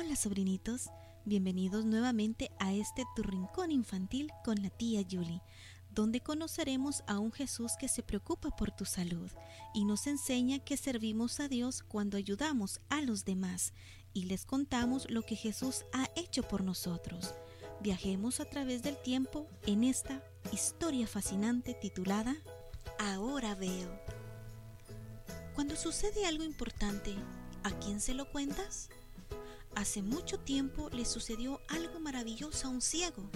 Hola sobrinitos, bienvenidos nuevamente a este tu rincón infantil con la tía Julie, donde conoceremos a un Jesús que se preocupa por tu salud y nos enseña que servimos a Dios cuando ayudamos a los demás y les contamos lo que Jesús ha hecho por nosotros. Viajemos a través del tiempo en esta historia fascinante titulada Ahora veo. Cuando sucede algo importante, ¿a quién se lo cuentas? Hace mucho tiempo le sucedió algo maravilloso a un ciego.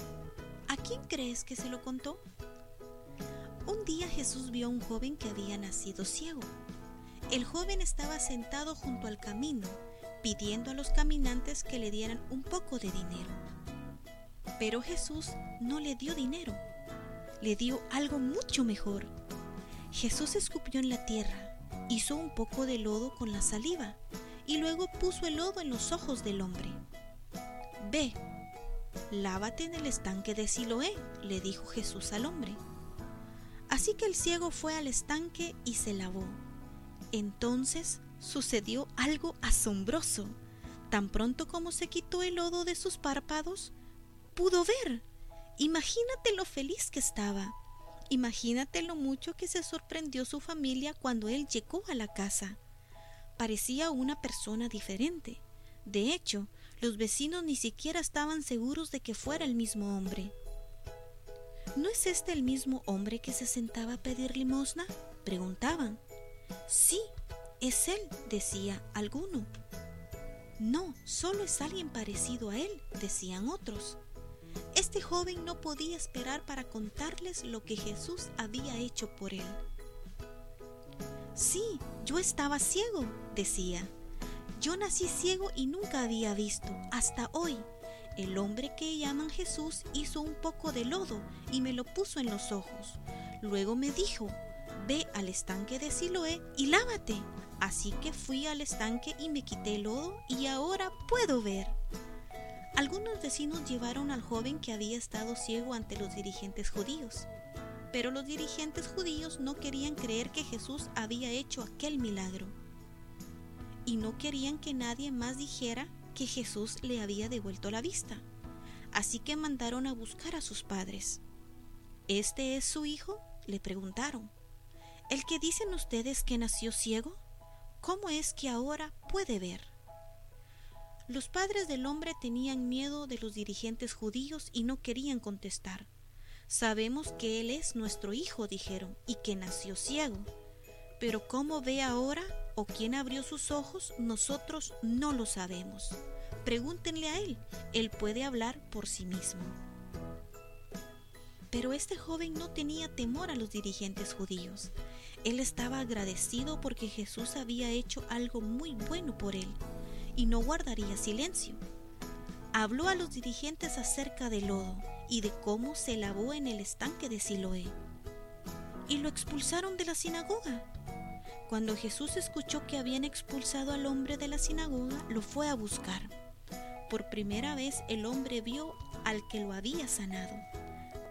¿A quién crees que se lo contó? Un día Jesús vio a un joven que había nacido ciego. El joven estaba sentado junto al camino, pidiendo a los caminantes que le dieran un poco de dinero. Pero Jesús no le dio dinero, le dio algo mucho mejor. Jesús escupió en la tierra, hizo un poco de lodo con la saliva y luego puso el lodo en los ojos del hombre. Ve, lávate en el estanque de Siloé, le dijo Jesús al hombre. Así que el ciego fue al estanque y se lavó. Entonces sucedió algo asombroso. Tan pronto como se quitó el lodo de sus párpados, pudo ver. Imagínate lo feliz que estaba. Imagínate lo mucho que se sorprendió su familia cuando él llegó a la casa parecía una persona diferente. De hecho, los vecinos ni siquiera estaban seguros de que fuera el mismo hombre. ¿No es este el mismo hombre que se sentaba a pedir limosna? preguntaban. Sí, es él, decía alguno. No, solo es alguien parecido a él, decían otros. Este joven no podía esperar para contarles lo que Jesús había hecho por él. Sí, yo estaba ciego, decía. Yo nací ciego y nunca había visto, hasta hoy. El hombre que llaman Jesús hizo un poco de lodo y me lo puso en los ojos. Luego me dijo, ve al estanque de Siloé y lávate. Así que fui al estanque y me quité el lodo y ahora puedo ver. Algunos vecinos llevaron al joven que había estado ciego ante los dirigentes judíos. Pero los dirigentes judíos no querían creer que Jesús había hecho aquel milagro. Y no querían que nadie más dijera que Jesús le había devuelto la vista. Así que mandaron a buscar a sus padres. ¿Este es su hijo? le preguntaron. ¿El que dicen ustedes que nació ciego? ¿Cómo es que ahora puede ver? Los padres del hombre tenían miedo de los dirigentes judíos y no querían contestar. Sabemos que Él es nuestro Hijo, dijeron, y que nació ciego. Pero cómo ve ahora o quién abrió sus ojos, nosotros no lo sabemos. Pregúntenle a Él, Él puede hablar por sí mismo. Pero este joven no tenía temor a los dirigentes judíos. Él estaba agradecido porque Jesús había hecho algo muy bueno por él y no guardaría silencio habló a los dirigentes acerca del lodo y de cómo se lavó en el estanque de Siloé. Y lo expulsaron de la sinagoga. Cuando Jesús escuchó que habían expulsado al hombre de la sinagoga, lo fue a buscar. Por primera vez el hombre vio al que lo había sanado.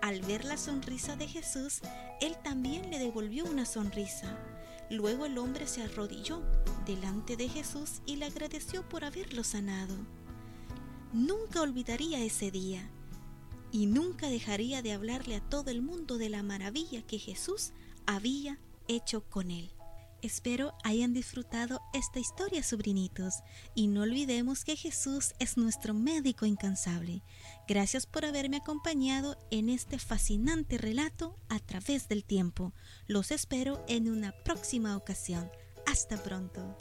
Al ver la sonrisa de Jesús, él también le devolvió una sonrisa. Luego el hombre se arrodilló delante de Jesús y le agradeció por haberlo sanado nunca olvidaría ese día y nunca dejaría de hablarle a todo el mundo de la maravilla que Jesús había hecho con él. Espero hayan disfrutado esta historia, sobrinitos, y no olvidemos que Jesús es nuestro médico incansable. Gracias por haberme acompañado en este fascinante relato a través del tiempo. Los espero en una próxima ocasión. Hasta pronto.